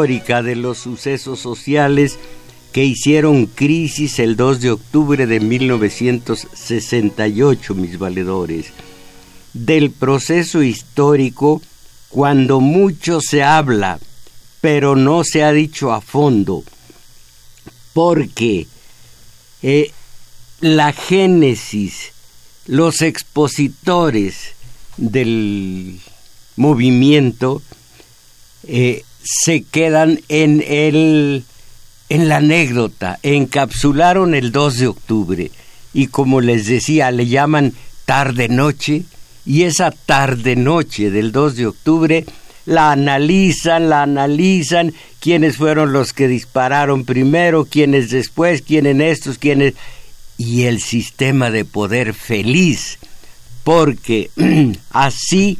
De los sucesos sociales que hicieron crisis el 2 de octubre de 1968, mis valedores. Del proceso histórico cuando mucho se habla, pero no se ha dicho a fondo, porque eh, la génesis, los expositores del movimiento, eh, se quedan en el en la anécdota, encapsularon el 2 de octubre y como les decía, le llaman tarde noche y esa tarde noche del 2 de octubre la analizan, la analizan, quiénes fueron los que dispararon primero, quiénes después, quiénes estos, quiénes y el sistema de poder feliz, porque así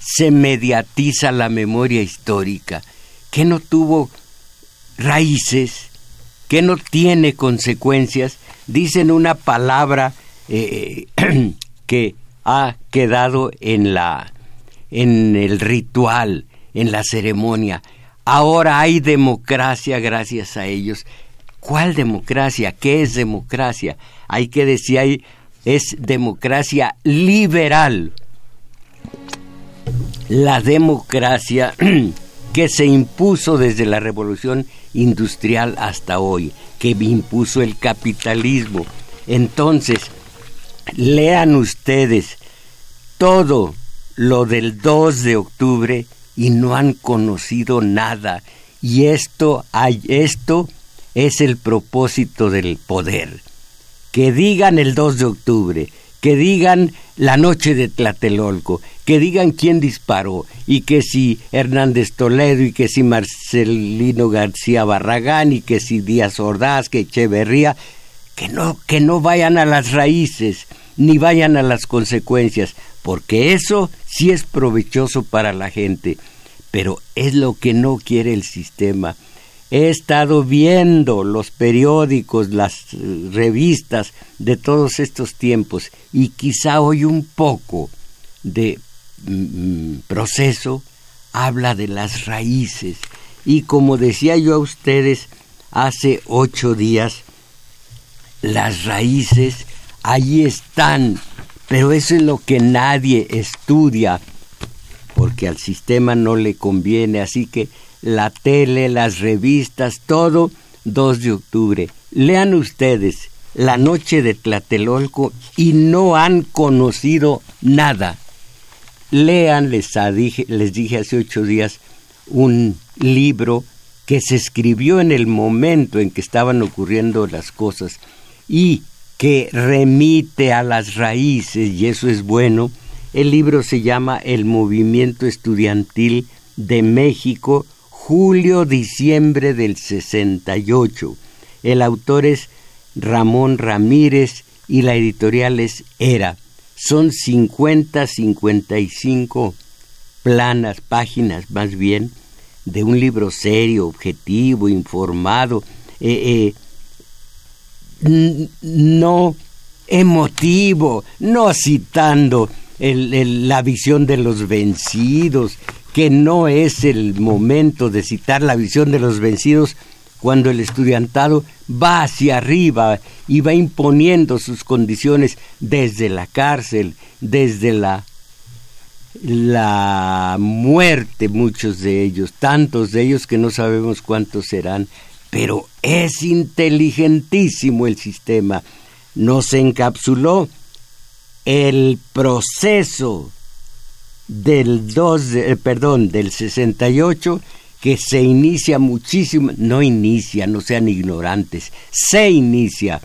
se mediatiza la memoria histórica, que no tuvo raíces, que no tiene consecuencias, dicen una palabra eh, que ha quedado en la en el ritual, en la ceremonia. Ahora hay democracia gracias a ellos. ¿Cuál democracia? ¿Qué es democracia? Hay que decir, hay, es democracia liberal la democracia que se impuso desde la revolución industrial hasta hoy, que impuso el capitalismo. Entonces, lean ustedes todo lo del 2 de octubre y no han conocido nada. Y esto, esto es el propósito del poder. Que digan el 2 de octubre, que digan la noche de Tlatelolco, que digan quién disparó y que si Hernández Toledo y que si Marcelino García Barragán y que si Díaz Ordaz, que Echeverría, que no, que no vayan a las raíces ni vayan a las consecuencias, porque eso sí es provechoso para la gente, pero es lo que no quiere el sistema. He estado viendo los periódicos, las revistas de todos estos tiempos y quizá hoy un poco de mm, proceso habla de las raíces. Y como decía yo a ustedes hace ocho días, las raíces allí están, pero eso es lo que nadie estudia, porque al sistema no le conviene, así que la tele, las revistas, todo 2 de octubre. Lean ustedes La Noche de Tlatelolco y no han conocido nada. Lean, les, dije, les dije hace ocho días, un libro que se escribió en el momento en que estaban ocurriendo las cosas y que remite a las raíces, y eso es bueno. El libro se llama El Movimiento Estudiantil de México julio-diciembre del 68. El autor es Ramón Ramírez y la editorial es Era. son 50, 55 planas, páginas más bien, de un libro serio, objetivo, informado, eh, eh, no emotivo, no citando la visión de los vencidos, que no es el momento de citar la visión de los vencidos cuando el estudiantado va hacia arriba y va imponiendo sus condiciones desde la cárcel, desde la la muerte muchos de ellos, tantos de ellos que no sabemos cuántos serán, pero es inteligentísimo el sistema. Nos encapsuló el proceso del 2 eh, perdón, del 68 que se inicia muchísimo, no inicia, no sean ignorantes, se inicia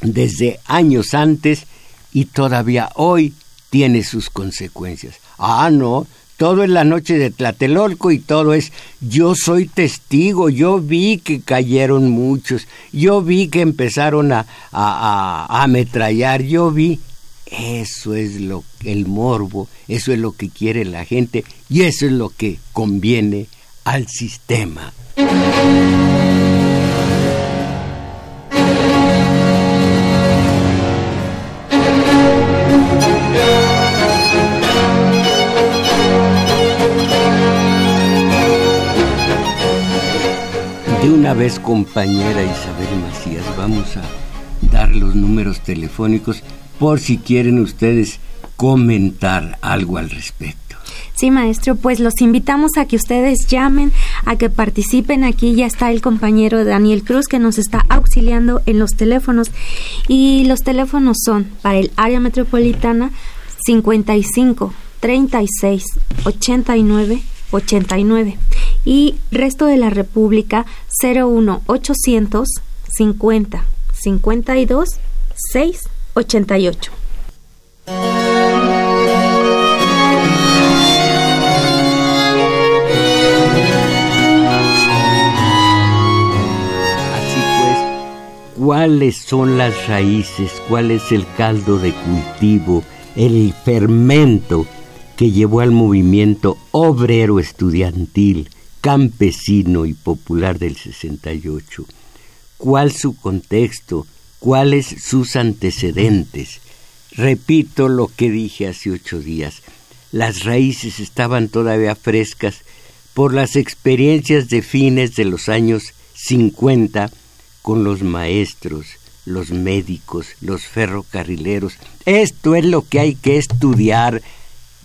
desde años antes y todavía hoy tiene sus consecuencias. Ah, no, todo es la noche de Tlatelolco y todo es yo soy testigo, yo vi que cayeron muchos, yo vi que empezaron a, a, a ametrallar, yo vi. Eso es lo el morbo, eso es lo que quiere la gente y eso es lo que conviene al sistema. De una vez, compañera Isabel Macías, vamos a dar los números telefónicos por si quieren ustedes comentar algo al respecto. Sí, maestro, pues los invitamos a que ustedes llamen, a que participen. Aquí ya está el compañero Daniel Cruz que nos está auxiliando en los teléfonos. Y los teléfonos son para el área metropolitana 55 36 89 89 y resto de la República 01 800 50 52 6 88. cuáles son las raíces, cuál es el caldo de cultivo, el fermento que llevó al movimiento obrero estudiantil, campesino y popular del 68. ¿Cuál su contexto? ¿Cuáles sus antecedentes? Repito lo que dije hace ocho días. Las raíces estaban todavía frescas por las experiencias de fines de los años 50 con los maestros, los médicos, los ferrocarrileros. Esto es lo que hay que estudiar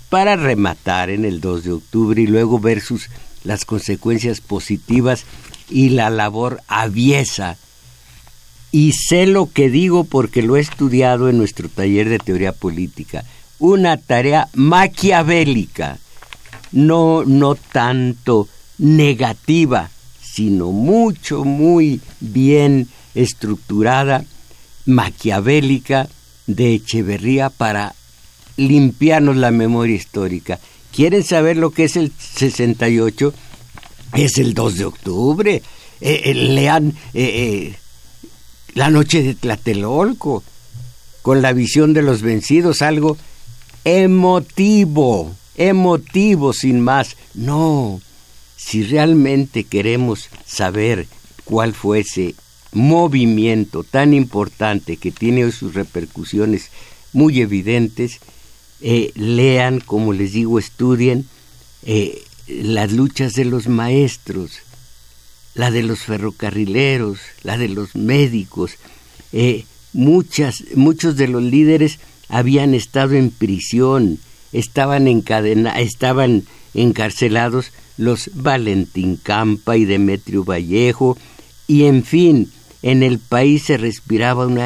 para rematar en el 2 de octubre y luego ver sus, las consecuencias positivas y la labor aviesa. Y sé lo que digo porque lo he estudiado en nuestro taller de teoría política. Una tarea maquiavélica, no, no tanto negativa, sino mucho, muy bien estructurada, maquiavélica de Echeverría para limpiarnos la memoria histórica. ¿Quieren saber lo que es el 68? Es el 2 de octubre. Eh, eh, lean eh, La noche de Tlatelolco, con la visión de los vencidos, algo emotivo, emotivo sin más. No, si realmente queremos saber cuál fue ese movimiento tan importante que tiene hoy sus repercusiones muy evidentes, eh, lean, como les digo, estudien eh, las luchas de los maestros, la de los ferrocarrileros, la de los médicos. Eh, muchas, muchos de los líderes habían estado en prisión, estaban estaban encarcelados los Valentín Campa y Demetrio Vallejo, y en fin, en el país se respiraba un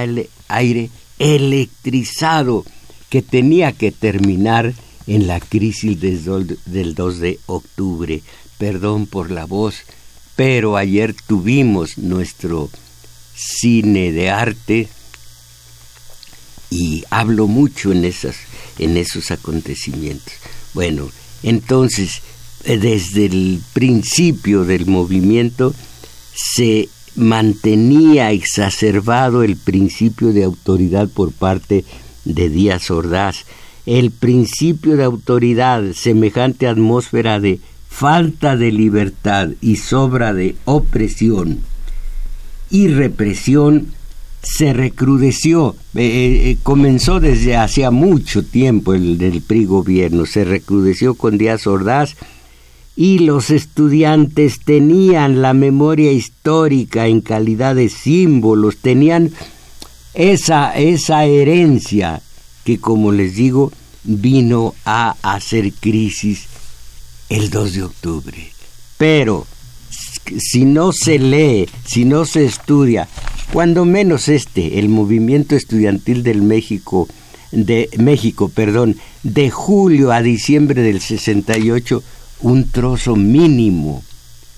aire electrizado que tenía que terminar en la crisis del 2 de octubre. Perdón por la voz, pero ayer tuvimos nuestro cine de arte y hablo mucho en, esas, en esos acontecimientos. Bueno, entonces, eh, desde el principio del movimiento se mantenía exacerbado el principio de autoridad por parte de Díaz Ordaz, el principio de autoridad, semejante atmósfera de falta de libertad y sobra de opresión y represión se recrudeció, eh, eh, eh, comenzó desde hacía mucho tiempo el del PRI gobierno, se recrudeció con Díaz Ordaz y los estudiantes tenían la memoria histórica en calidad de símbolos, tenían esa, esa herencia que como les digo vino a hacer crisis el 2 de octubre. Pero si no se lee, si no se estudia, cuando menos este, el movimiento estudiantil del México, de México, perdón, de julio a diciembre del 68, un trozo mínimo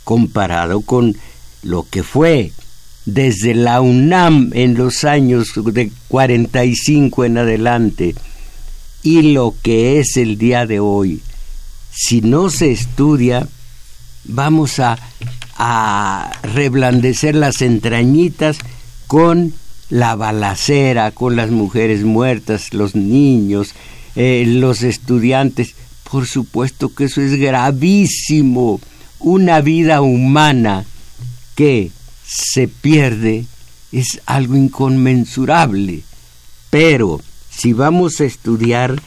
comparado con lo que fue desde la UNAM en los años de 45 en adelante y lo que es el día de hoy. Si no se estudia, vamos a, a reblandecer las entrañitas con la balacera, con las mujeres muertas, los niños, eh, los estudiantes. Por supuesto que eso es gravísimo. Una vida humana que se pierde es algo inconmensurable. Pero si vamos a estudiar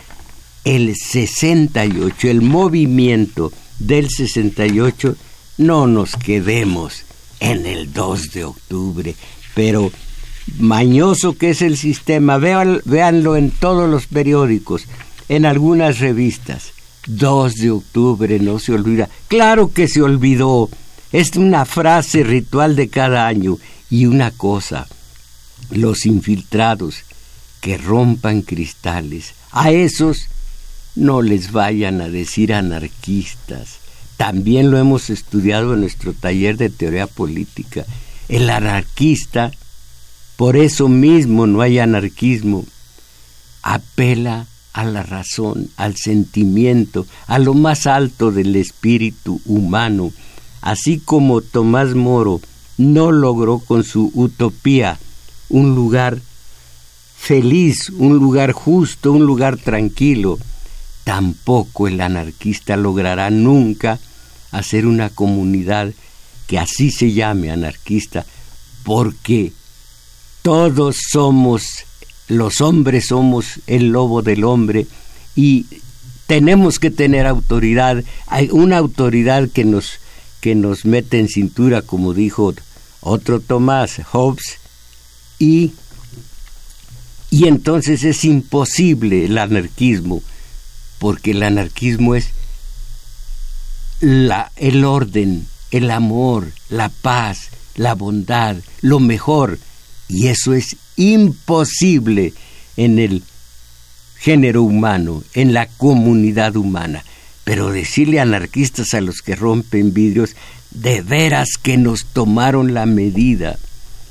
el 68, el movimiento del 68, no nos quedemos en el 2 de octubre, pero mañoso que es el sistema, véanlo en todos los periódicos, en algunas revistas. 2 de octubre no se olvida. Claro que se olvidó. Es una frase ritual de cada año. Y una cosa, los infiltrados que rompan cristales, a esos no les vayan a decir anarquistas. También lo hemos estudiado en nuestro taller de teoría política. El anarquista, por eso mismo no hay anarquismo, apela a la razón, al sentimiento, a lo más alto del espíritu humano, así como Tomás Moro no logró con su utopía un lugar feliz, un lugar justo, un lugar tranquilo, tampoco el anarquista logrará nunca hacer una comunidad que así se llame anarquista, porque todos somos, los hombres somos el lobo del hombre y tenemos que tener autoridad, hay una autoridad que nos, que nos mete en cintura, como dijo otro Tomás Hobbes, y, y entonces es imposible el anarquismo porque el anarquismo es el orden, el amor, la paz, la bondad, lo mejor, y eso es imposible en el género humano, en la comunidad humana. Pero decirle anarquistas a los que rompen vidrios, de veras que nos tomaron la medida,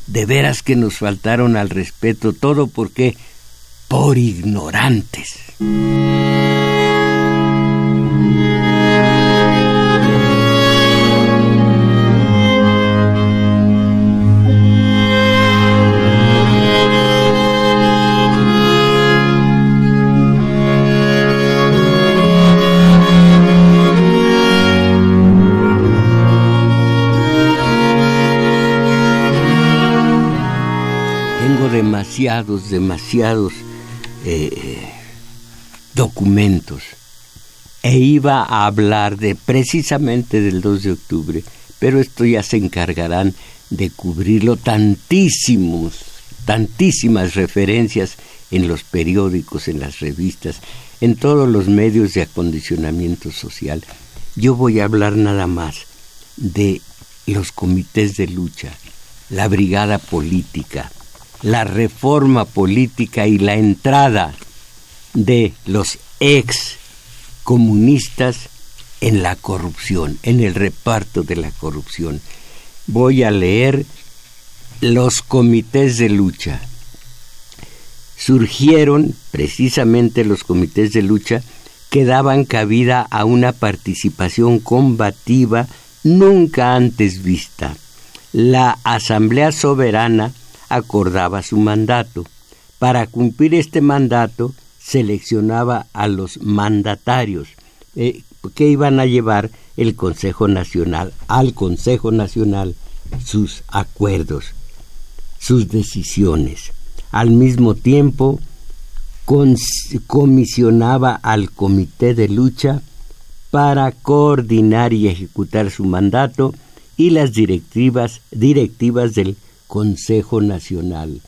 de veras que nos faltaron al respeto, todo porque por ignorantes. Demasiados, eh, documentos e iba a hablar de precisamente del 2 de octubre, pero esto ya se encargarán de cubrirlo tantísimos, tantísimas referencias en los periódicos, en las revistas, en todos los medios de acondicionamiento social. Yo voy a hablar nada más de los comités de lucha, la brigada política, la reforma política y la entrada de los ex comunistas en la corrupción, en el reparto de la corrupción. Voy a leer los comités de lucha. Surgieron precisamente los comités de lucha que daban cabida a una participación combativa nunca antes vista. La Asamblea Soberana acordaba su mandato, Para cumplir este mandato, seleccionaba a los mandatarios eh, que iban a llevar el Consejo Nacional, al Consejo Nacional, sus acuerdos, sus decisiones. Al mismo tiempo, comisionaba al Comité de Lucha para coordinar y ejecutar su mandato y las directivas, directivas del Consejo Nacional,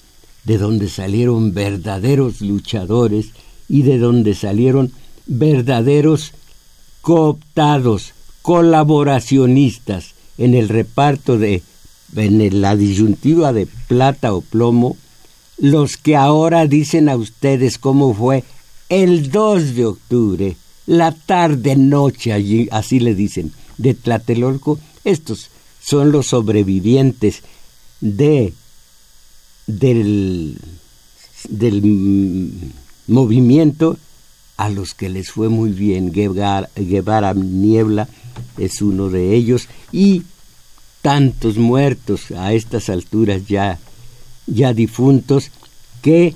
de donde salieron verdaderos luchadores y de donde salieron verdaderos cooptados, colaboracionistas en el reparto de en la disyuntiva de plata o plomo, los que ahora dicen a ustedes cómo fue el 2 de octubre, la tarde noche allí, así le dicen, de Tlatelolco, estos son los sobrevivientes de del, del movimiento a los que les fue muy bien. Guevara, Niebla es uno de ellos y tantos muertos a estas alturas ya, ya difuntos que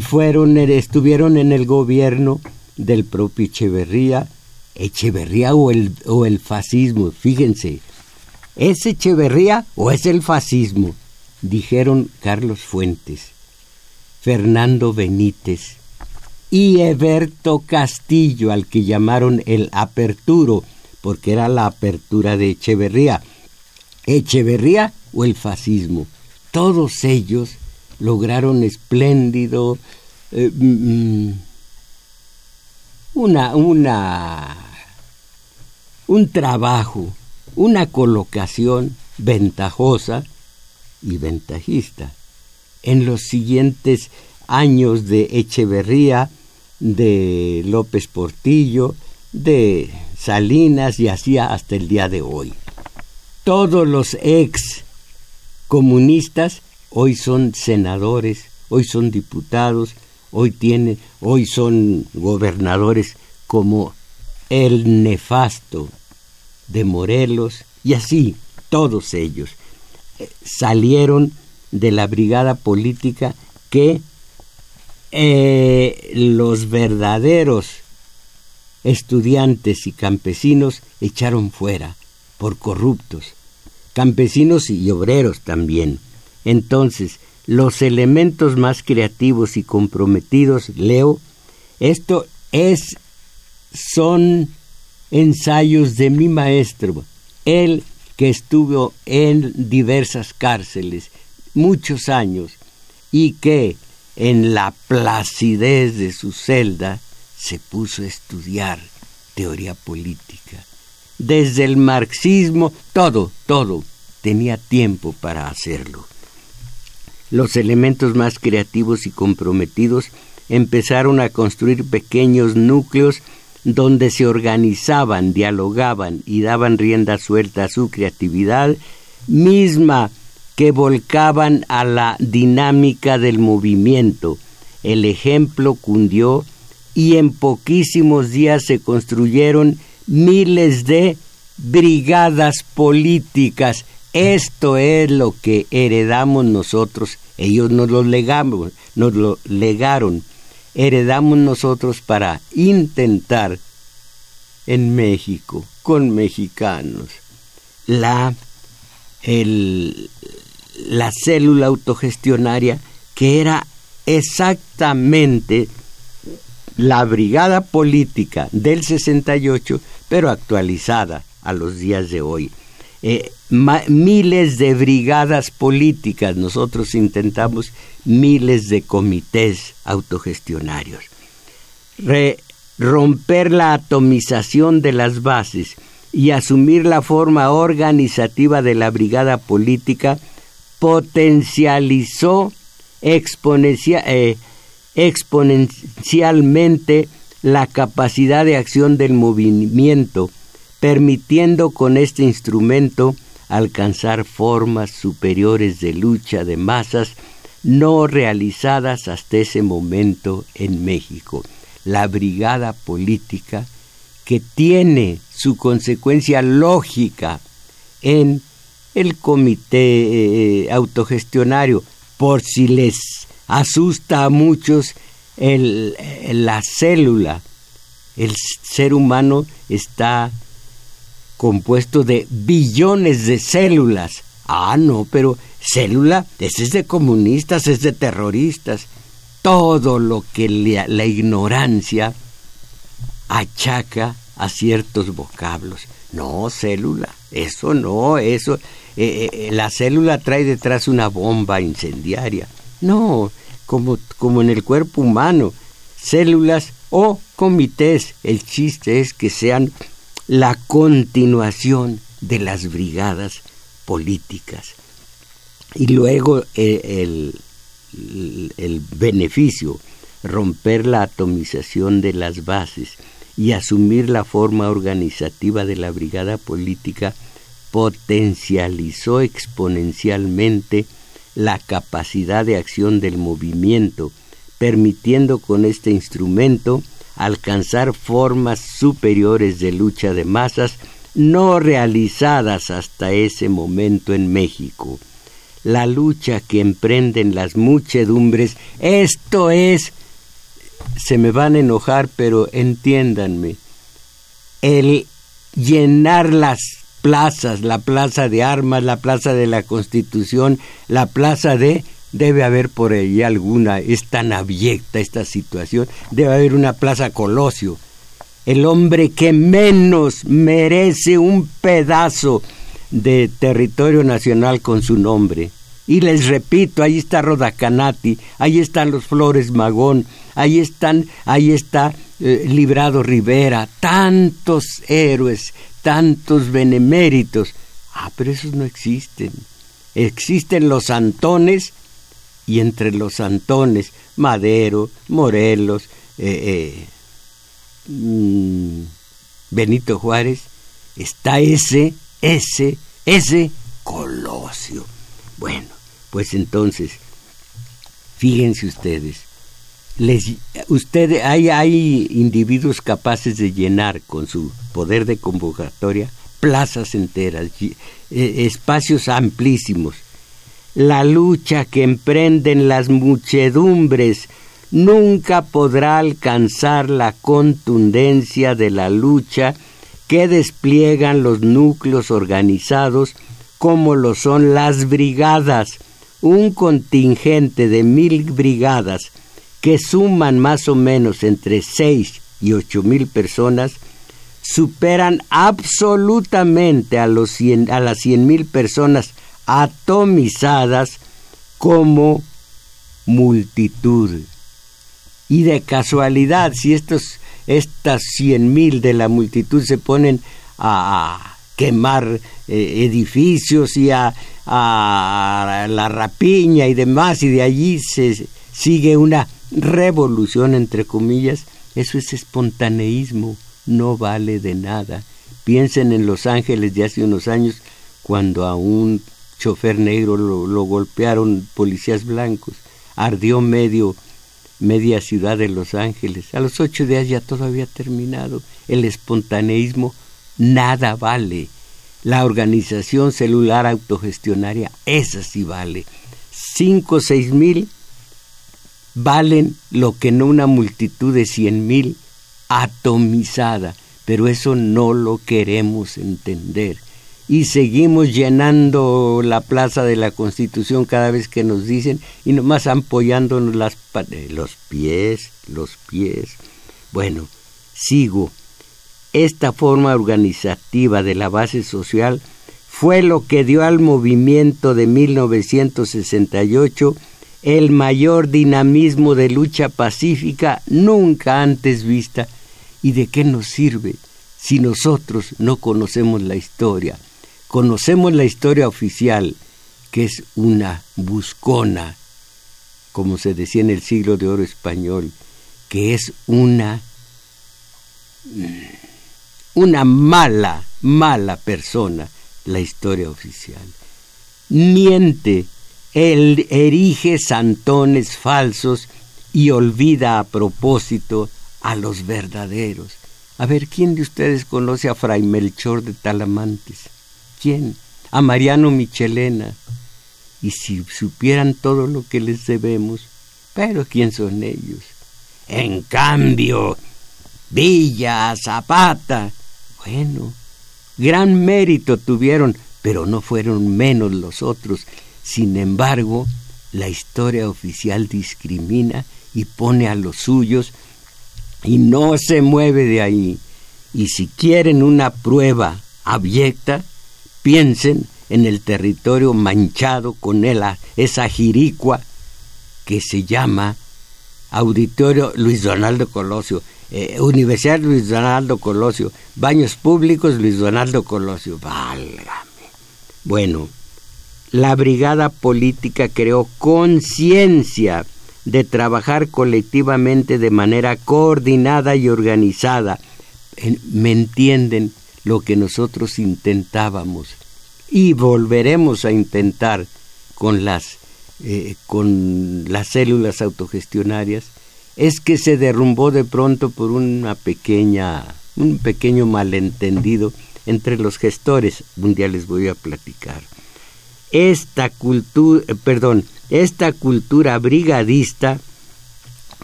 fueron, estuvieron en el gobierno del propio Echeverría, Echeverría o el, o el fascismo, fíjense, ¿es Echeverría o es el fascismo? Dijeron Carlos Fuentes, Fernando Benítez, y Eberto Castillo, al que llamaron el Aperturo, porque era la apertura de Echeverría. Echeverría o el fascismo. Todos ellos lograron espléndido eh, mm, mm, una, una, un trabajo, una colocación ventajosa y ventajista. En los siguientes años de Echeverría, de López Portillo, de Salinas y así hasta el día de hoy. Todos los ex comunistas hoy son senadores, hoy son diputados, hoy tienen, hoy son gobernadores como el nefasto de Morelos y así todos ellos eh, salieron de la brigada política que eh, los verdaderos estudiantes y campesinos echaron fuera por corruptos, campesinos y obreros también. Entonces, los elementos más creativos y comprometidos, leo, esto es, son ensayos de mi maestro, él que estuvo en diversas cárceles muchos años y que en la placidez de su celda, se puso a estudiar teoría política. Desde el marxismo, todo, todo, tenía tiempo para hacerlo. Los elementos más creativos y comprometidos empezaron a construir pequeños núcleos donde se organizaban, dialogaban y daban rienda suelta a su creatividad, misma que volcaban a la dinámica del movimiento. El ejemplo cundió y en poquísimos días se construyeron miles de brigadas políticas. Esto es lo que heredamos nosotros. Ellos nos lo legamos, nos lo legaron. Heredamos nosotros para intentar en México con mexicanos la el, la célula autogestionaria que era exactamente la brigada política del 68, pero actualizada a los días de hoy. Eh, miles de brigadas políticas, nosotros intentamos miles de comités autogestionarios. romper la atomización de las bases y asumir la forma organizativa de la brigada política potencializó eh, exponencialmente la capacidad de acción del movimiento, permitiendo con este instrumento alcanzar formas superiores de lucha de masas no realizadas hasta ese momento en México. La brigada política que tiene su consecuencia lógica en el comité eh, autogestionario, por si les asusta a muchos el, la célula. El ser humano está compuesto de billones de células. Ah, no, pero célula, ese es de comunistas, es de terroristas. Todo lo que la ignorancia achaca a ciertos vocablos. No, célula, eso no, eso, eh, eh, la célula trae detrás una bomba incendiaria. No, como, como en el cuerpo humano, células o comités, el chiste es que sean la continuación de las brigadas políticas. Y luego eh, el, el beneficio, romper la atomización de las bases, y asumir la forma organizativa de la brigada política potencializó exponencialmente la capacidad de acción del movimiento, permitiendo con este instrumento alcanzar formas superiores de lucha de masas no realizadas hasta ese momento en México. La lucha que emprenden las muchedumbres, esto es se me van a enojar, pero entiéndanme, el llenar las plazas, la plaza de armas, la plaza de la Constitución, la plaza de... Debe haber por ahí alguna, es tan abyecta esta situación, debe haber una plaza Colosio. El hombre que menos merece un pedazo de territorio nacional con su nombre. Y les repito, ahí está Rodacanati, ahí están los Flores Magón, ahí están, ahí está eh, Librado Rivera, tantos héroes, tantos beneméritos. Ah, pero esos no existen. Existen los Antones y entre los Antones, Madero, Morelos, eh, eh, mm, Benito Juárez, está ese, ese, ese Colosio. Bueno, pues entonces, fíjense ustedes, les, usted, hay, hay individuos capaces de llenar con su poder de convocatoria plazas enteras, eh, espacios amplísimos. La lucha que emprenden las muchedumbres nunca podrá alcanzar la contundencia de la lucha que despliegan los núcleos organizados como lo son las brigadas, un contingente de mil brigadas que suman más o menos entre 6 y 8 mil personas, superan absolutamente a, a las 100 mil personas atomizadas como multitud. Y de casualidad, si estos, estas 100 mil de la multitud se ponen a, quemar eh, edificios y a, a la rapiña y demás, y de allí se sigue una revolución, entre comillas, eso es espontaneísmo, no vale de nada. Piensen en Los Ángeles de hace unos años, cuando a un chofer negro lo, golpearon policías blancos, ardió medio media ciudad de Los Ángeles. A los ocho días ya todo había terminado. El espontaneísmo nada vale. La organización celular autogestionaria, esa sí vale. Cinco o seis mil valen lo que no una multitud de cien mil atomizada, pero eso no lo queremos entender. Y seguimos llenando la plaza de la Constitución cada vez que nos dicen y nomás apoyándonos las, eh, los pies, los pies. Bueno, sigo. Esta forma organizativa de la base social fue lo que dio al movimiento de 1968 el mayor dinamismo de lucha pacífica nunca antes vista. ¿Y de qué nos sirve si nosotros no conocemos la historia? Conocemos la historia oficial, que es una buscona, como se decía en el siglo de oro español, que es una una mala, mala persona la historia oficial. Miente él erige santones falsos y olvida a propósito a los verdaderos. A ver, ¿quién de ustedes conoce a Fray Melchor de Talamantes? ¿Quién? A Mariano Michelena. Y si supieran todo lo que les debemos, Pero ¿quién son ellos? En cambio, Villa, Zapata, bueno, gran mérito tuvieron, pero no fueron menos los otros. Sin embargo, la historia oficial discrimina y pone a los suyos y no se mueve de ahí. Y si quieren una prueba abyecta, piensen en el territorio manchado con esa jiricua que se llama Auditorio Luis Donaldo Colosio, eh, Universidad Luis Donaldo Colosio, Baños Públicos Luis Donaldo Colosio, válgame. Bueno, la brigada política creó conciencia de trabajar colectivamente de manera coordinada y organizada. ¿Me entienden lo que nosotros intentábamos? Y volveremos a intentar con las, eh, con las células autogestionarias, es que se derrumbó de pronto por una pequeña, un pequeño malentendido entre los gestores. Un día les voy a platicar. Esta cultura, eh, perdón, esta cultura brigadista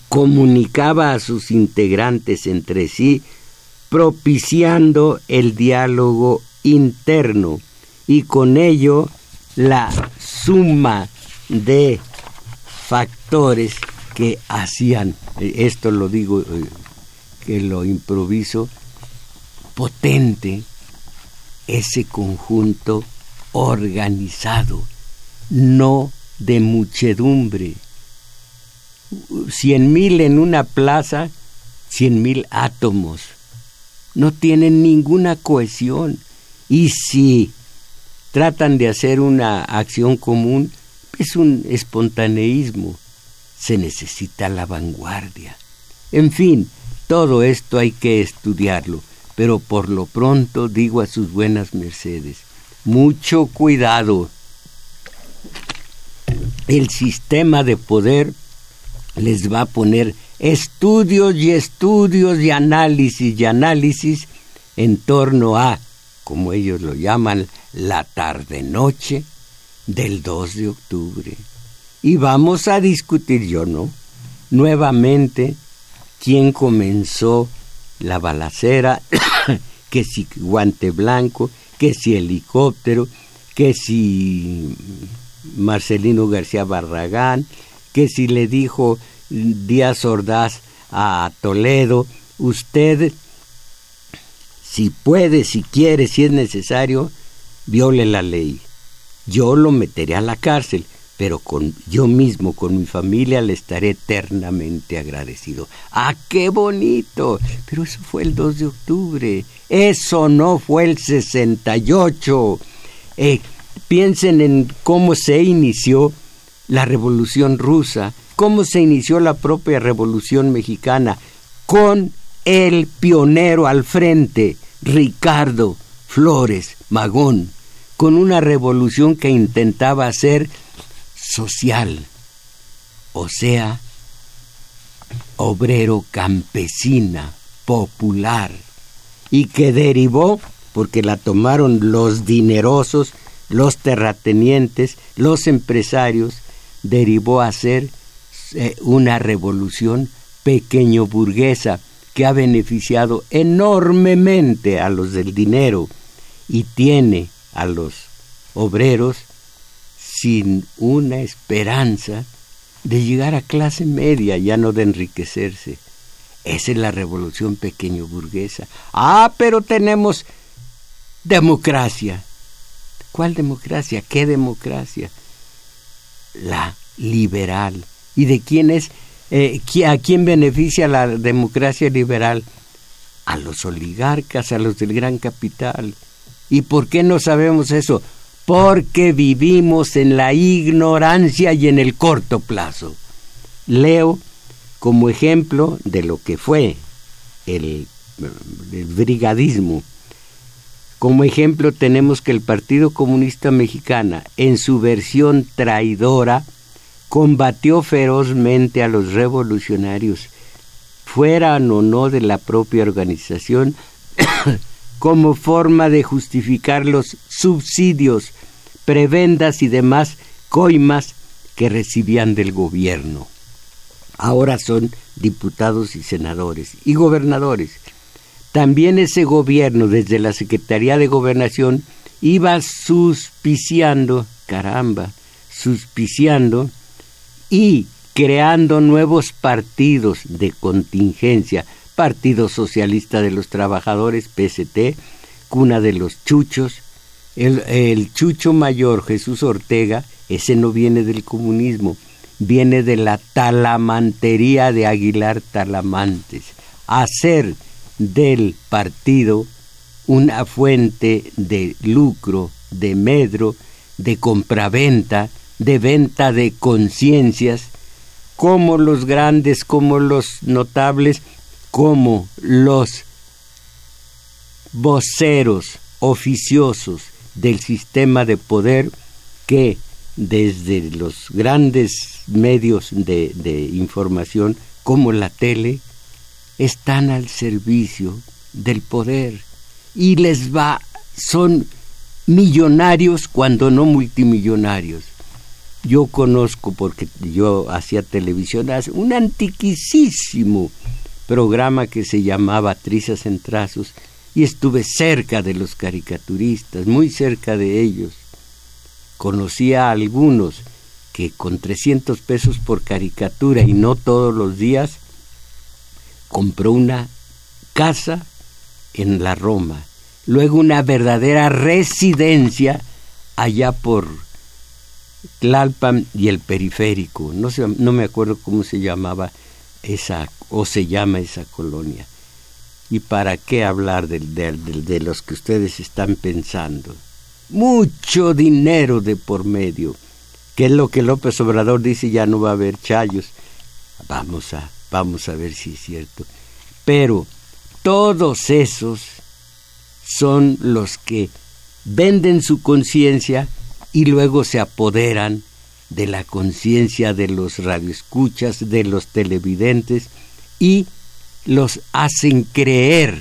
comunicaba a sus integrantes entre sí, propiciando el diálogo interno y con ello la suma de factores que hacían, eh, esto lo digo, eh, que lo improviso, potente ese conjunto organizado, no de muchedumbre. Cien mil en una plaza, cien mil átomos. No tienen ninguna cohesión. Y si tratan de hacer una acción común, es un espontaneísmo. Se necesita la vanguardia. En fin, todo esto hay que estudiarlo, pero por lo pronto digo a sus buenas mercedes, mucho cuidado el sistema de poder les va a poner estudios y estudios y análisis y análisis en torno a, como ellos lo llaman, la tarde-noche del 2 de octubre. Y vamos a discutir, yo no, nuevamente quién comenzó la balacera, que si guante blanco, que si helicóptero, que si Marcelino García Barragán, que si le dijo Díaz Ordaz a Toledo, usted, si puede, si quiere, si es necesario, viole la ley. Yo lo meteré a la cárcel, pero con yo mismo, con mi familia, le estaré eternamente agradecido. ¡Ah, qué bonito! Pero eso fue el 2 de octubre. Eso no fue el 68. Eh, Piensen en cómo se inició la Revolución Rusa, cómo se inició la propia Revolución Mexicana, con el pionero al frente, Ricardo Flores Magón, con una revolución que intentaba ser social, o sea, obrero campesina, popular, y que derivó, porque la tomaron los dinerosos, los terratenientes, los empresarios, derivó a ser eh, una revolución pequeño burguesa que ha beneficiado enormemente a los del dinero y tiene a los obreros sin una esperanza de llegar a clase media, ya no de enriquecerse. Esa es la revolución pequeño burguesa. Ah, pero tenemos democracia. ¿Cuál democracia? ¿Qué democracia? La liberal. ¿Y de quién es? Eh, ¿A quién beneficia la democracia liberal? A los oligarcas, a los del gran capital. ¿Y por qué no sabemos eso? Porque vivimos en la ignorancia y en el corto plazo. Leo como ejemplo de lo que fue el, el brigadismo como ejemplo tenemos que el Partido Comunista Mexicana, en su versión traidora, combatió ferozmente a los revolucionarios, fueran o no de la propia organización, como forma de justificar los subsidios, prebendas y demás coimas que recibían del gobierno. ahora son diputados y senadores y gobernadores. También ese gobierno, desde la Secretaría de Gobernación, iba suspiciando, caramba, suspiciando y creando nuevos partidos de contingencia, Partido Socialista de los Trabajadores, PST, cuna de los chuchos, el, el chucho mayor Jesús Ortega, ese no viene del comunismo, viene de la talamantería de Aguilar Talamantes, hacer del partido una fuente de lucro, de medro, de compraventa, de venta de conciencias, como los grandes, como los notables, como los voceros oficiosos del sistema de poder que desde los grandes medios de, información como la tele están al servicio del poder. Y les va son millonarios cuando no multimillonarios yo conozco porque yo hacía televisión un antiquísimo programa que se llamaba Trizas en Trazos y estuve cerca de los caricaturistas, muy cerca de ellos. Conocía a algunos que con 300 pesos por caricatura y no todos los días, compró una casa en la Roma, luego una verdadera residencia allá por Tlalpan y el periférico, no, no me acuerdo cómo se llamaba esa o se llama esa colonia. ¿Y para qué hablar de, de, los que ustedes están pensando? Mucho dinero de por medio, que es lo que López Obrador dice, ya no va a haber chayos. Vamos a, vamos a ver si es cierto. Pero todos esos son los que venden su conciencia y luego se apoderan de la conciencia de los radioescuchas, de los televidentes y los hacen creer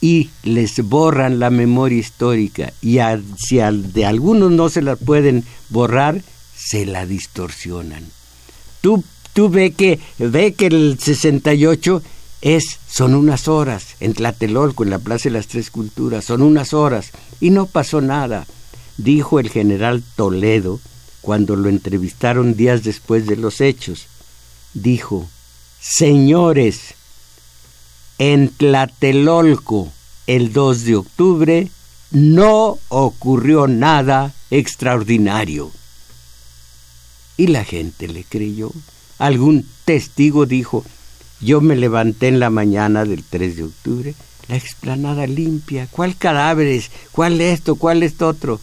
y les borran la memoria histórica. Y si de algunos no se la pueden borrar, se la distorsionan. Tú, tú ve, que, ve que el 68 es, son unas horas. En Tlatelolco, en la Plaza de las Tres Culturas, son unas horas. Y no pasó nada, dijo el general Toledo cuando lo entrevistaron días después de los hechos. Dijo, Señores, en Tlatelolco, el 2 de octubre, no ocurrió nada extraordinario. Y la gente le creyó. Algún testigo dijo, yo me levanté en la mañana del 3 de octubre, la explanada limpia, ¿cuál cadáveres? ¿Cuál esto? ¿Cuál esto otro?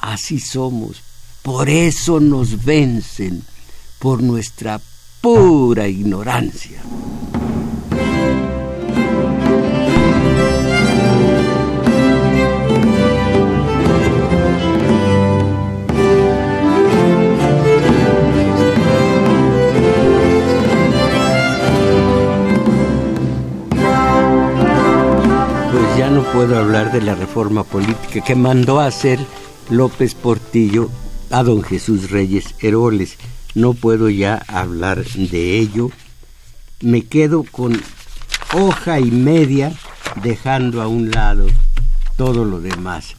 Así somos, por eso nos vencen, por nuestra pura ignorancia. Pues ya no puedo hablar de la reforma política que mandó a hacer López Portillo a don Jesús Reyes Heroles no puedo ya hablar de ello. Me quedo con hoja y media dejando a un lado todo lo demás.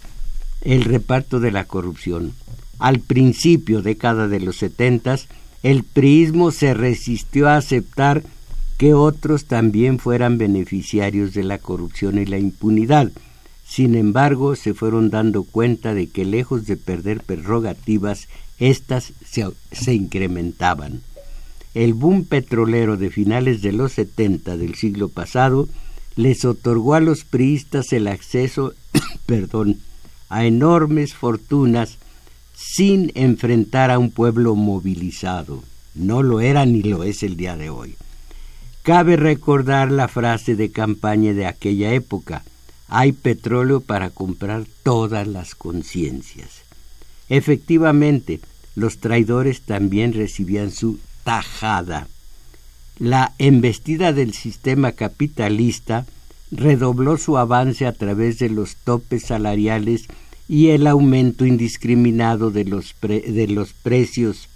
El reparto de la corrupción. Al principio, década de los setentas, el priismo se resistió a aceptar que otros también fueran beneficiarios de la corrupción y la impunidad. Sin embargo, se fueron dando cuenta de que lejos de perder prerrogativas estas se, incrementaban. El boom petrolero de finales de los 70 del siglo pasado les otorgó a los priistas el acceso, perdón, a enormes fortunas sin enfrentar a un pueblo movilizado. No lo era ni lo es el día de hoy. Cabe recordar la frase de campaña de aquella época, hay petróleo para comprar todas las conciencias. Efectivamente, los traidores también recibían su tajada. La embestida del sistema capitalista redobló su avance a través de los topes salariales y el aumento indiscriminado de los, de los precios,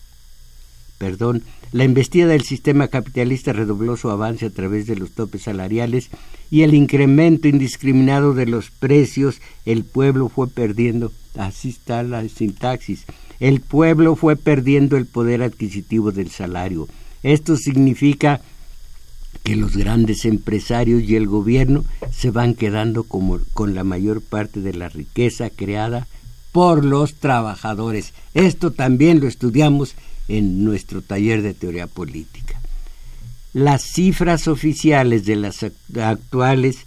perdón, La embestida del sistema capitalista redobló su avance a través de los topes salariales y el incremento indiscriminado de los precios, el pueblo fue perdiendo, así está la sintaxis, el pueblo fue perdiendo el poder adquisitivo del salario. Esto significa que los grandes empresarios y el gobierno se van quedando con la mayor parte de la riqueza creada por los trabajadores. Esto también lo estudiamos en nuestro taller de teoría política. Las cifras oficiales de las actuales,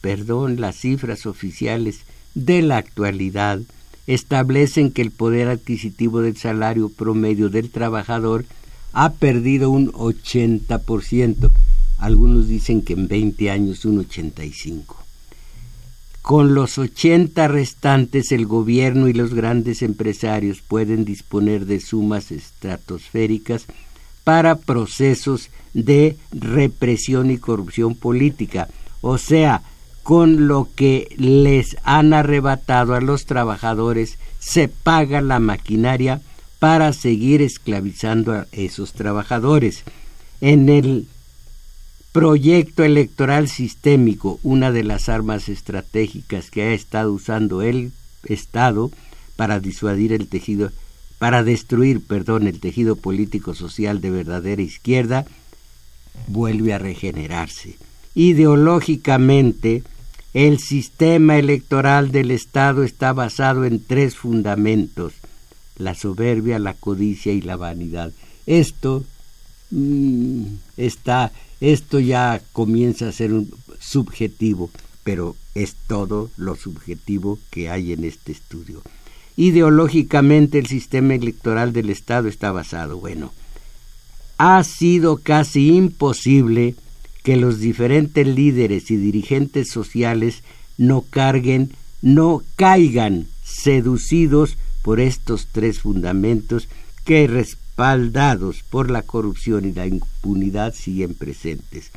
perdón, las cifras oficiales de la actualidad establecen que el poder adquisitivo del salario promedio del trabajador ha perdido un 80%. Algunos dicen que en 20 años un 85%. Con los 80 restantes el gobierno y los grandes empresarios pueden disponer de sumas estratosféricas para procesos de represión y corrupción política, o sea, con lo que les han arrebatado a los trabajadores se paga la maquinaria para seguir esclavizando a esos trabajadores. En el proyecto electoral sistémico, una de las armas estratégicas que ha estado usando el Estado para disuadir el tejido, para destruir, perdón, el tejido político social de verdadera izquierda, vuelve a regenerarse. Ideológicamente, el sistema electoral del Estado está basado en tres fundamentos, la soberbia, la codicia y la vanidad. Esto mm, está esto ya comienza a ser un subjetivo, pero es todo lo subjetivo que hay en este estudio. Ideológicamente el sistema electoral del Estado está basado, bueno, ha sido casi imposible que los diferentes líderes y dirigentes sociales no carguen, no caigan seducidos por estos tres fundamentos que respaldados por la corrupción y la impunidad siguen presentes.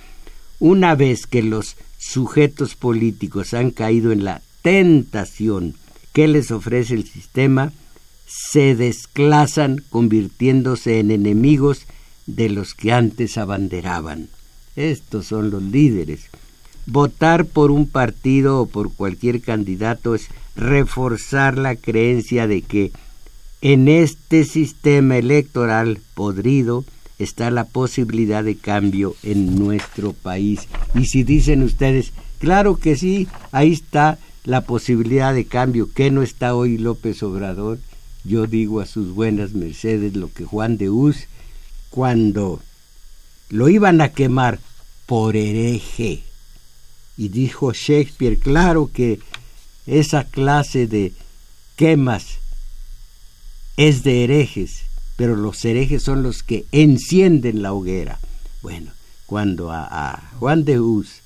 Una vez que los sujetos políticos han caído en la tentación que les ofrece el sistema, se desclasan convirtiéndose en enemigos de los que antes abanderaban. Estos son los líderes. Votar por un partido o por cualquier candidato es reforzar la creencia de que en este sistema electoral podrido está la posibilidad de cambio en nuestro país. Y si dicen ustedes, claro que sí, ahí está la posibilidad de cambio, que no está hoy López Obrador, yo digo a sus buenas mercedes lo que Juan de Uz, cuando lo iban a quemar por hereje. Y dijo Shakespeare, claro que esa clase de quemas es de herejes, pero los herejes son los que encienden la hoguera. Bueno, cuando a, Juan de Hus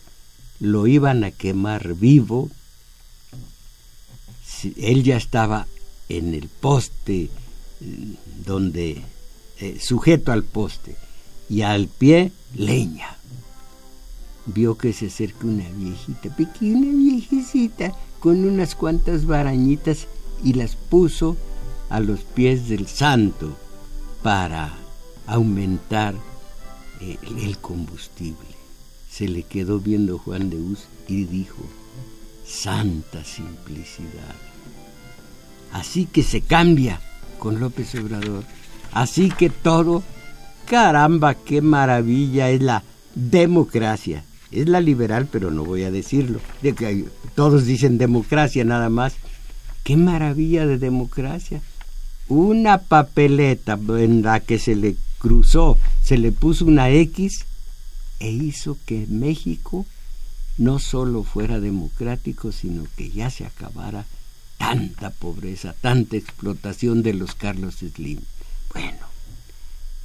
lo iban a quemar vivo, él ya estaba en el poste mm, donde eh, sujeto al poste y al pie leña vio que se acerca una viejita pequeña viejecita con unas cuantas barañitas y las puso a los pies del santo para aumentar eh, el combustible. Se le quedó viendo Juan de Uz y dijo, santa simplicidad. Así que se cambia con López Obrador. Así que todo, caramba, qué maravilla es la democracia. Es la liberal, pero no voy a decirlo. De que todos dicen democracia nada más. Qué maravilla de democracia una papeleta en la que se le cruzó, se le puso una X e hizo que México no solo fuera democrático, sino que ya se acabara tanta pobreza, tanta explotación de los Carlos Slim. Bueno,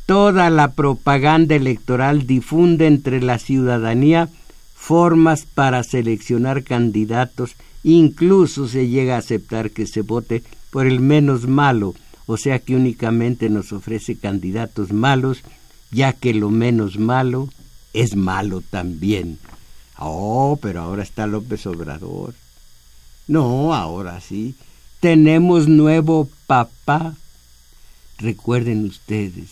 toda la propaganda electoral difunde entre la ciudadanía formas para seleccionar candidatos, incluso se llega a aceptar que se vote por el menos malo, o sea que únicamente nos ofrece candidatos malos, ya que lo menos malo es malo también. Oh, pero ahora está López Obrador. No, ahora sí. Tenemos nuevo papá. Recuerden ustedes,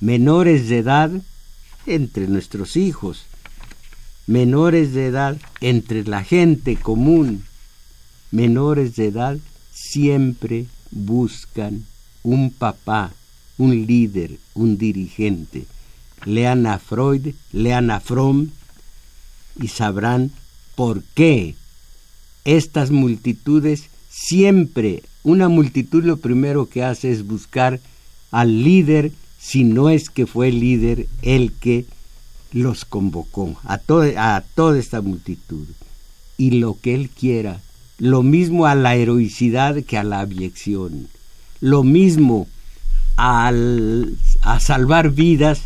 menores de edad entre nuestros hijos, menores de edad entre la gente común, menores de edad siempre buscan un papá, un líder, un dirigente. Lean a Freud, lean a Fromm y sabrán por qué estas multitudes siempre, una multitud lo primero que hace es buscar al líder, si no es que fue el líder el que los convocó, a, a toda esta multitud. Y lo que él quiera, lo mismo a la heroicidad que a la abyección, lo mismo a salvar vidas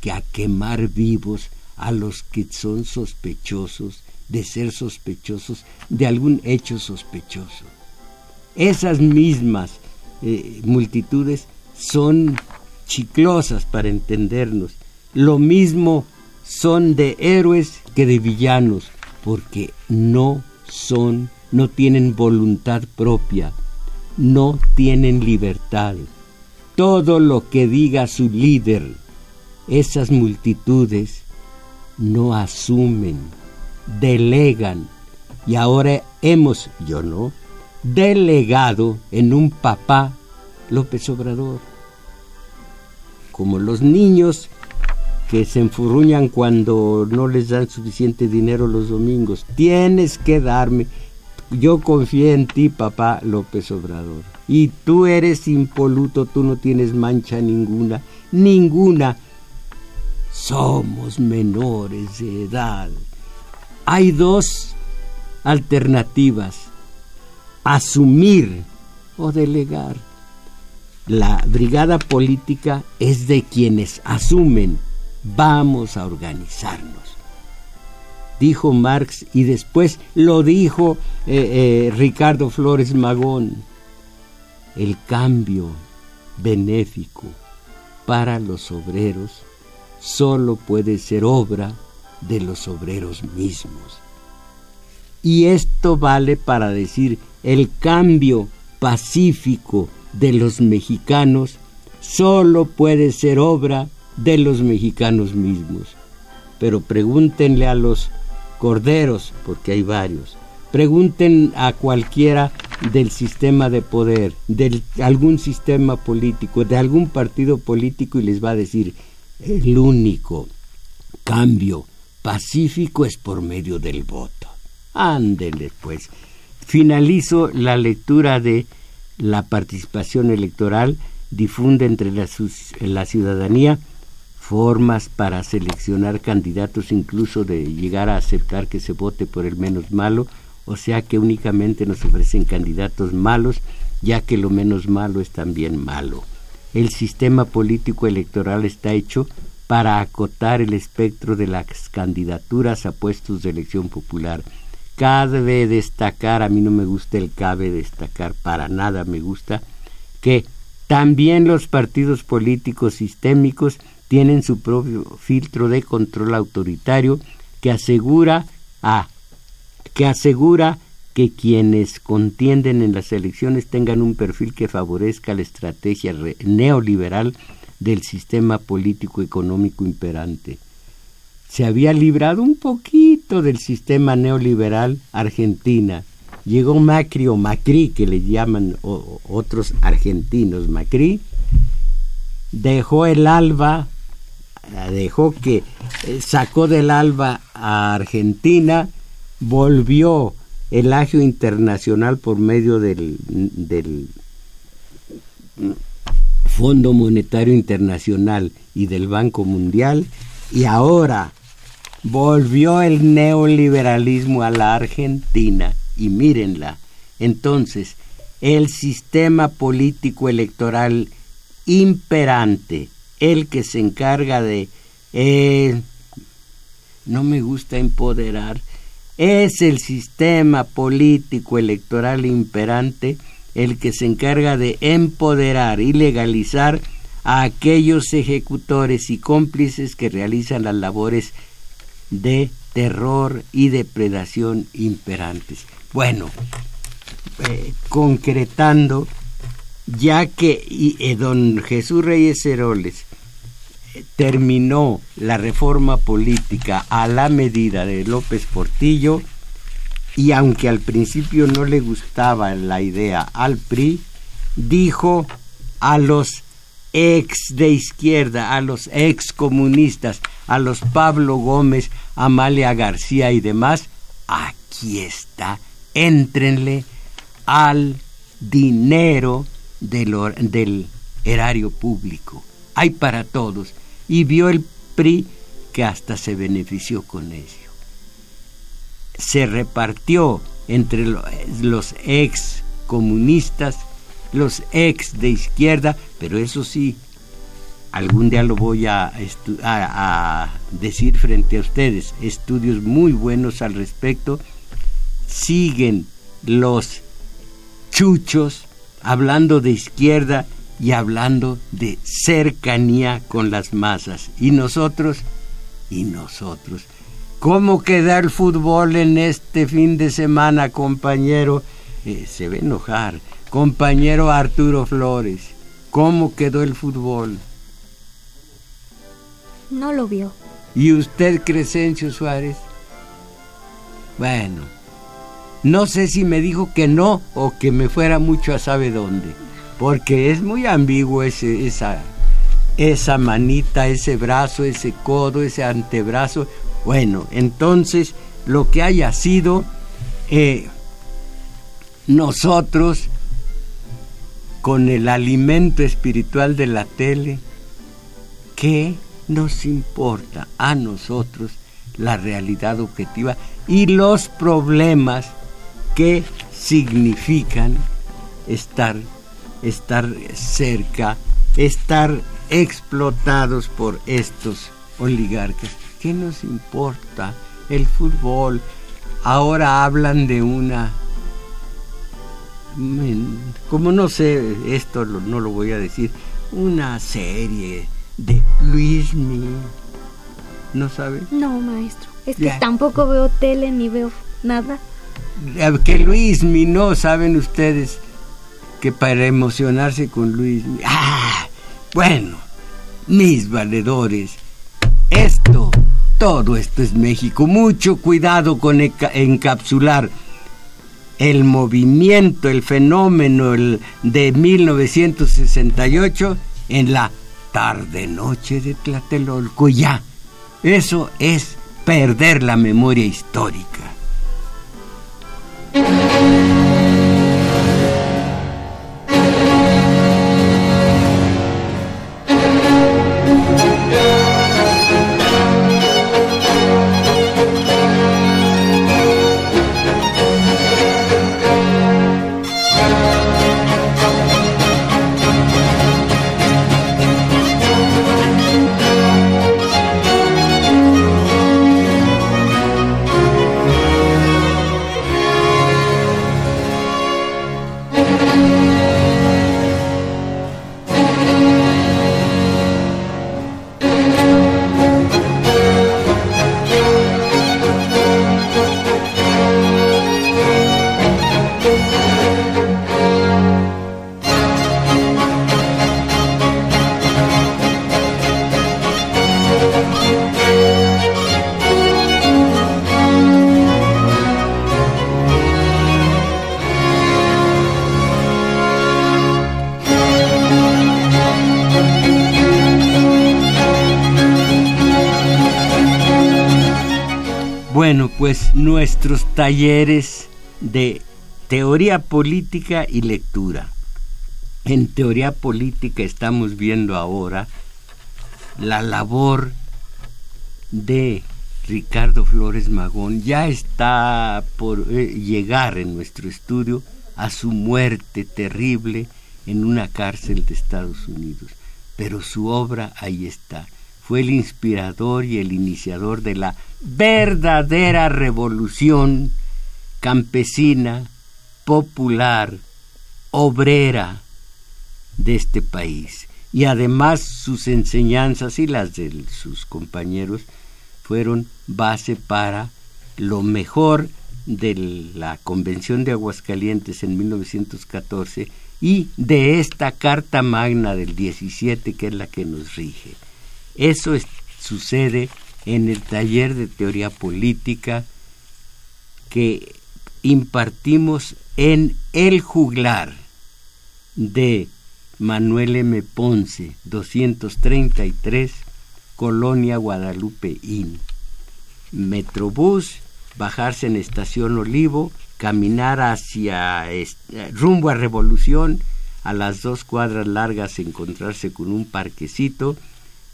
que a quemar vivos a los que son sospechosos de ser sospechosos de algún hecho sospechoso. Esas mismas eh, multitudes son chiclosas para entendernos. Lo mismo son de héroes que de villanos, porque no son, no tienen voluntad propia, no tienen libertad. Todo lo que diga su líder, esas multitudes no asumen, delegan, y ahora hemos, yo no, delegado en un papá López Obrador. Como los niños que se enfurruñan cuando no les dan suficiente dinero los domingos. Tienes que darme. Yo confío en ti, papá López Obrador. Y tú eres impoluto, tú no tienes mancha ninguna, ninguna. Somos menores de edad. Hay dos alternativas. Asumir o delegar. La brigada política es de quienes asumen vamos a organizarnos. Dijo Marx y después lo dijo eh, eh, Ricardo Flores Magón. El cambio benéfico para los obreros solo puede ser obra de los obreros mismos. Y esto vale para decir el cambio pacífico de los mexicanos solo puede ser obra de los mexicanos mismos. Pero pregúntenle a los corderos, porque hay varios, pregunten a cualquiera del sistema de poder, de algún sistema político, de algún partido político y les va a decir, el único cambio pacífico es por medio del voto. Ándele pues. Finalizo la lectura de la participación electoral, difunde entre la, la ciudadanía formas para seleccionar candidatos, incluso de llegar a aceptar que se vote por el menos malo, o sea que únicamente nos ofrecen candidatos malos, ya que lo menos malo es también malo. El sistema político electoral está hecho para acotar el espectro de las candidaturas a puestos de elección popular. Cabe destacar, a mí no me gusta el cabe destacar, para nada me gusta, que también los partidos políticos sistémicos tienen su propio filtro de control autoritario que asegura a que asegura que quienes contienden en las elecciones tengan un perfil que favorezca la estrategia neoliberal del sistema político económico imperante. Se había librado un poquito del sistema neoliberal Argentina. Llegó Macri o Macri, que le llaman otros argentinos Macri, dejó el alba dejó que eh, sacó del alba a Argentina, volvió el agio internacional por medio del, del Fondo Monetario Internacional y del Banco Mundial y ahora volvió el neoliberalismo a la Argentina y mírenla. Entonces, el sistema político electoral imperante el que se encarga de... No me gusta empoderar, es el sistema político electoral imperante el que se encarga de empoderar y legalizar a aquellos ejecutores y cómplices que realizan las labores de terror y depredación imperantes. Bueno, eh, concretando, ya que y, eh, don Jesús Reyes Heroles terminó la reforma política a la medida de López Portillo y aunque al principio no le gustaba la idea al PRI, dijo a los ex de izquierda, a los ex comunistas, a los Pablo Gómez, Amalia García y demás, aquí está, éntrenle al dinero del erario público. Hay para todos. Y vio el PRI que hasta se benefició con ello. Se repartió entre los ex comunistas los ex de izquierda, pero eso sí, algún día lo voy a, a, decir frente a ustedes, estudios muy buenos al respecto, siguen los chuchos hablando de izquierda y hablando de cercanía con las masas. Y nosotros, y nosotros. ¿Cómo queda el fútbol en este fin de semana, compañero? Eh, se ve enojar. Compañero Arturo Flores, ¿cómo quedó el fútbol? No lo vio. ¿Y usted, Crescencio Suárez? Bueno, no sé si me dijo que no o que me fuera mucho a sabe dónde, porque es muy ambiguo esa, esa manita, ese brazo, ese codo, ese antebrazo. Bueno, entonces lo que haya sido, eh, nosotros con el alimento espiritual de la tele, ¿qué nos importa a nosotros la realidad objetiva y los problemas que significan estar, estar cerca, estar explotados por estos oligarcas? ¿Qué nos importa el fútbol? Ahora hablan de una como no sé, esto no lo voy a decir, una serie de Luismi. ¿No sabe? No, maestro. Es que tampoco veo tele ni veo nada. Que Luismi, no saben ustedes que para emocionarse con Luismi. Ah, bueno, mis valedores, esto, todo esto es México. Mucho cuidado con encapsular el movimiento, el fenómeno de 1968 en la tarde-noche de Tlatelolco. Ya, eso es perder la memoria histórica. Pues nuestros talleres de teoría política y lectura. En teoría política estamos viendo ahora la labor de Ricardo Flores Magón. Ya está por eh, llegar en nuestro estudio a su muerte terrible en una cárcel de Estados Unidos. Pero su obra ahí está fue el inspirador y el iniciador de la verdadera revolución campesina, popular, obrera de este país. Y además sus enseñanzas y las de sus compañeros fueron base para lo mejor de la Convención de Aguascalientes en 1914 y de esta Carta Magna del 17 que es la que nos rige Eso sucede en el taller de teoría política que impartimos en El Juglar de Manuel M. Ponce, 233, Colonia Guadalupe Inn. Metrobús, bajarse en Estación Olivo, caminar hacia rumbo a Revolución, a las dos cuadras largas encontrarse con un parquecito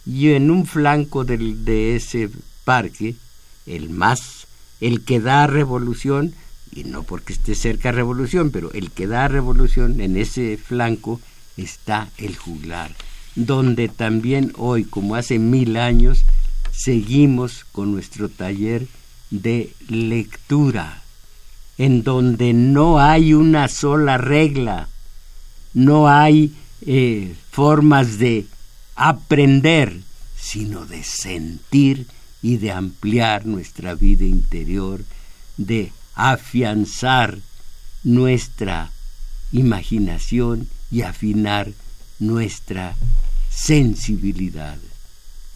y en un flanco del, de ese parque, el más, el que da revolución, y no porque esté cerca revolución, pero el que da revolución en ese flanco está el juglar, donde también hoy, como hace mil años, seguimos con nuestro taller de lectura, en donde no hay una sola regla, no hay eh, formas de aprender, sino de sentir y de ampliar nuestra vida interior, de afianzar nuestra imaginación y afinar nuestra sensibilidad.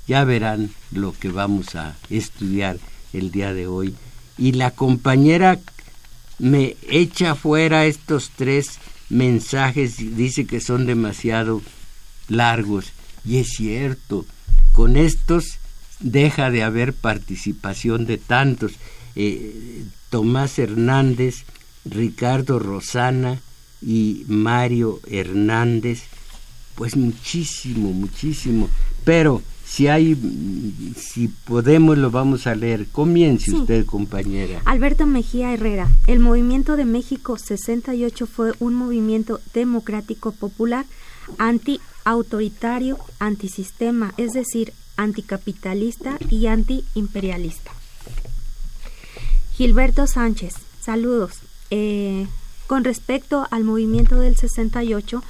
Ya verán lo que vamos a estudiar el día de hoy. Y la compañera me echa fuera estos tres mensajes y dice que son demasiado largos. Y es cierto, con estos deja de haber participación de tantos. Eh, Tomás Hernández, Ricardo Rosana y Mario Hernández, pues muchísimo, muchísimo. Pero si hay, si podemos lo vamos a leer. Comience usted, compañera. Alberto Mejía Herrera, el Movimiento de México 68 fue un movimiento democrático popular anti-autoritario, antisistema, es decir, anticapitalista y antiimperialista. Gilberto Sánchez, saludos. Eh, con respecto al movimiento del 68,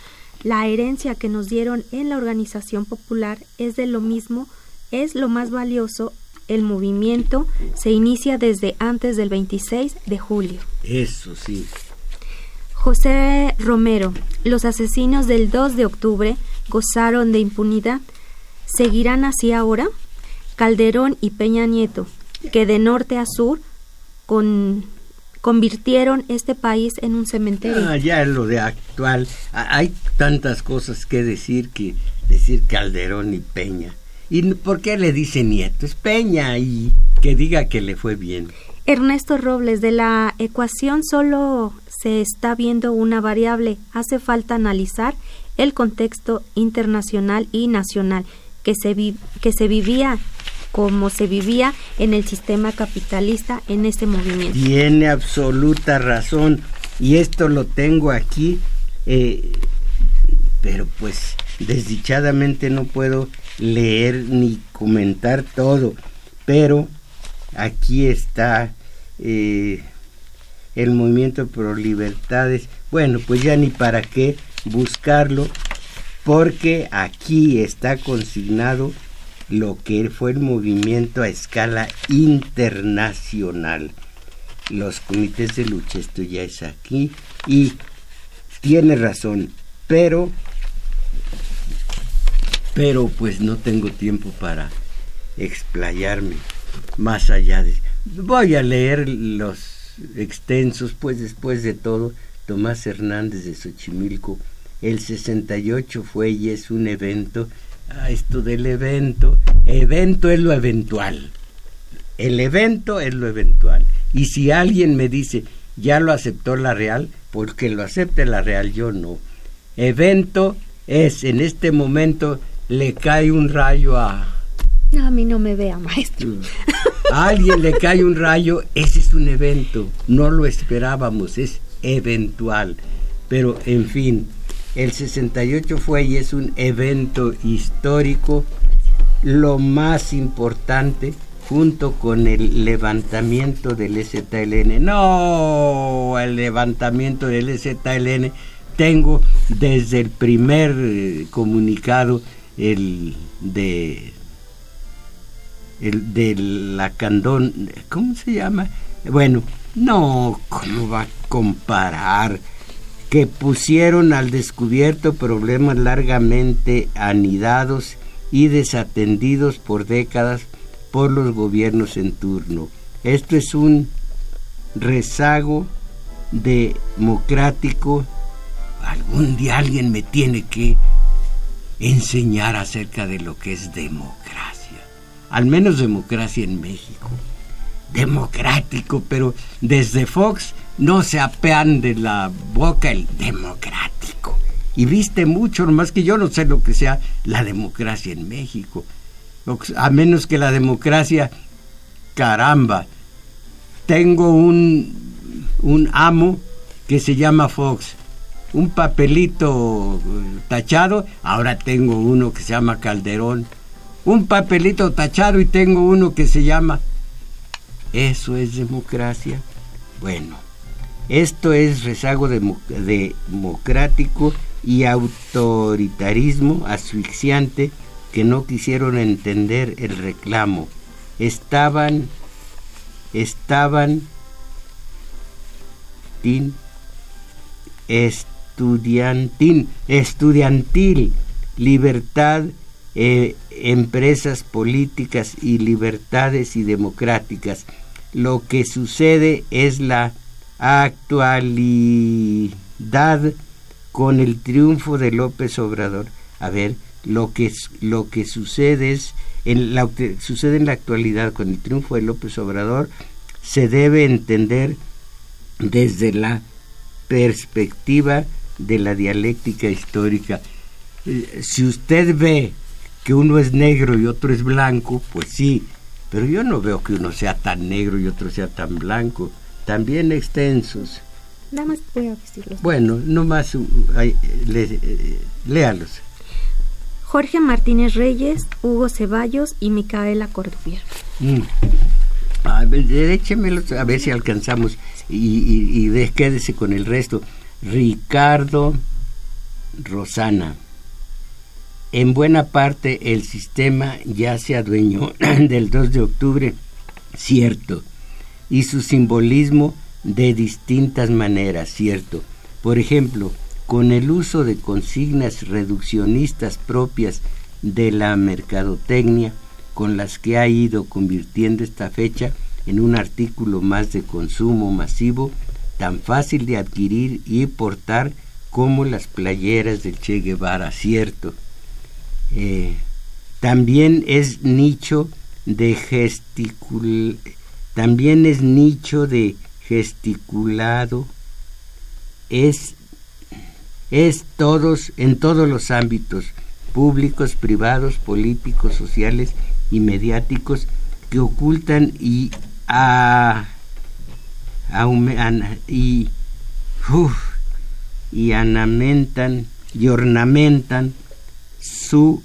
la herencia que nos dieron en la organización popular es de lo mismo, es lo más valioso. El movimiento se inicia desde antes del 26 de julio. Eso sí. José Romero, los asesinos del 2 de octubre gozaron de impunidad. ¿Seguirán así ahora? Calderón y Peña Nieto, que de norte a sur con convirtieron este país en un cementerio. Ah, ya lo de actual. Ah, hay tantas cosas que decir que decir Calderón y Peña. ¿Y por qué le dice Nieto? Es Peña y que diga que le fue bien. Ernesto Robles, de la ecuación solo se está viendo una variable. Hace falta analizar el contexto internacional y nacional que se, vivía como se vivía en el sistema capitalista en este movimiento. Tiene absoluta razón y esto lo tengo aquí, eh, pero pues desdichadamente no puedo leer ni comentar todo, pero aquí está eh, el movimiento pro libertades. Bueno, pues ya ni para qué buscarlo, porque aquí está consignado lo que fue el movimiento a escala internacional. Los comités de lucha, esto ya es aquí, y tiene razón, pero, pero pues no tengo tiempo para explayarme más allá de... Voy a leer los extensos, pues después de todo, Tomás Hernández de Xochimilco, el 68 fue y es un evento a esto del evento. Evento es lo eventual. El evento es lo eventual. Y si alguien me dice, ya lo aceptó la Real, porque lo acepte la Real, yo no. Evento es, en este momento, le cae un rayo a... A mí no me vea, maestro. A alguien le cae un rayo, ese es un evento. No lo esperábamos, es eventual. Pero, en fin, el 68 fue y es un evento histórico, lo más importante junto con el levantamiento del ZLN. No, el levantamiento del ZLN tengo desde el primer eh, comunicado el de el de la Candón, ¿cómo se llama? Bueno, no, ¿cómo va a comparar? que pusieron al descubierto problemas largamente anidados y desatendidos por décadas por los gobiernos en turno. Esto es un rezago democrático. Algún día alguien me tiene que enseñar acerca de lo que es democracia. Al menos democracia en México. Democrático, pero desde Fox no se apean de la boca el democrático. Y viste mucho, nomás que yo no sé lo que sea la democracia en México. A menos que la democracia, caramba, tengo un, un amo que se llama Fox. Un papelito tachado, ahora tengo uno que se llama Calderón. Un papelito tachado y tengo uno que se llama... ¿Eso es democracia? Bueno, esto es rezago democrático y autoritarismo asfixiante que no quisieron entender el reclamo. Estaban, estaban, estudiantil, estudiantil, libertad, eh, empresas políticas y libertades y democráticas. Lo que sucede es la actualidad con el triunfo de López Obrador. A ver, lo que, lo que sucede es, en la, sucede en la actualidad con el triunfo de López Obrador, se debe entender desde la perspectiva de la dialéctica histórica. Eh, si usted ve que uno es negro y otro es blanco, pues sí, pero yo no veo que uno sea tan negro y otro sea tan blanco también extensos. Nada más voy a Bueno, nomás uh, eh, léalos. Jorge Martínez Reyes, Hugo Ceballos y Micaela Cordovier. Mm. A ver, échemelos a ver si alcanzamos y, y, quédese con el resto. Ricardo Rosana. En buena parte el sistema ya se adueñó del 2 de octubre, cierto, y su simbolismo de distintas maneras, ¿cierto? Por ejemplo, con el uso de consignas reduccionistas propias de la mercadotecnia, con las que ha ido convirtiendo esta fecha en un artículo más de consumo masivo, tan fácil de adquirir y portar como las playeras del Che Guevara, ¿cierto? Eh, también es nicho de gesticul también es nicho de gesticulado, es, es todos, en todos los ámbitos, públicos, privados, políticos, sociales y mediáticos, que ocultan y, a, y, y anamentan y ornamentan su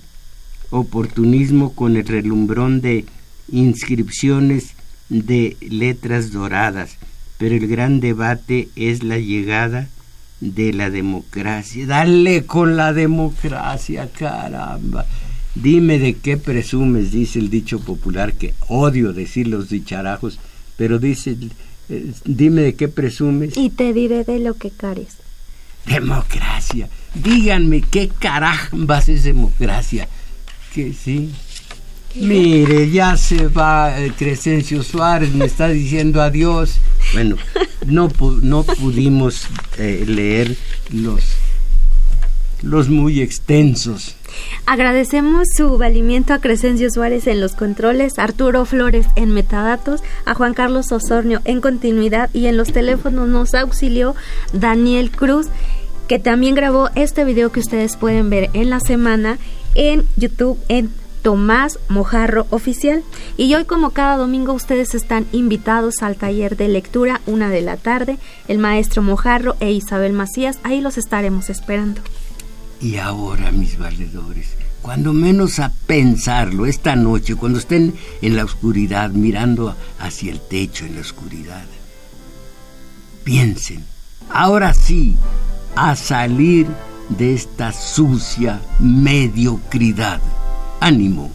oportunismo con el relumbrón de inscripciones de letras doradas, pero el gran debate es la llegada de la democracia. Dale con la democracia, caramba. Dime de qué presumes, dice el dicho popular, que odio decir los dicharajos, pero dice, eh, dime de qué presumes. Y te diré de lo que cares. Democracia. Díganme qué carambas es democracia. Que sí, Mire, ya se va eh, Crescencio Suárez, me está diciendo adiós. Bueno, no, no pudimos eh, leer los, los muy extensos. Agradecemos su valimiento a Crescencio Suárez en los controles, Arturo Flores en metadatos, a Juan Carlos Osornio en continuidad y en los teléfonos nos auxilió Daniel Cruz, que también grabó este video que ustedes pueden ver en la semana en YouTube en Tomás Mojarro Oficial. Y hoy, como cada domingo, ustedes están invitados al taller de lectura, una de la tarde. El maestro Mojarro e Isabel Macías, ahí los estaremos esperando. Y ahora, mis valedores, cuando menos a pensarlo, esta noche, cuando estén en la oscuridad, mirando hacia el techo en la oscuridad, piensen, ahora sí, a salir de esta sucia mediocridad. Ánimo.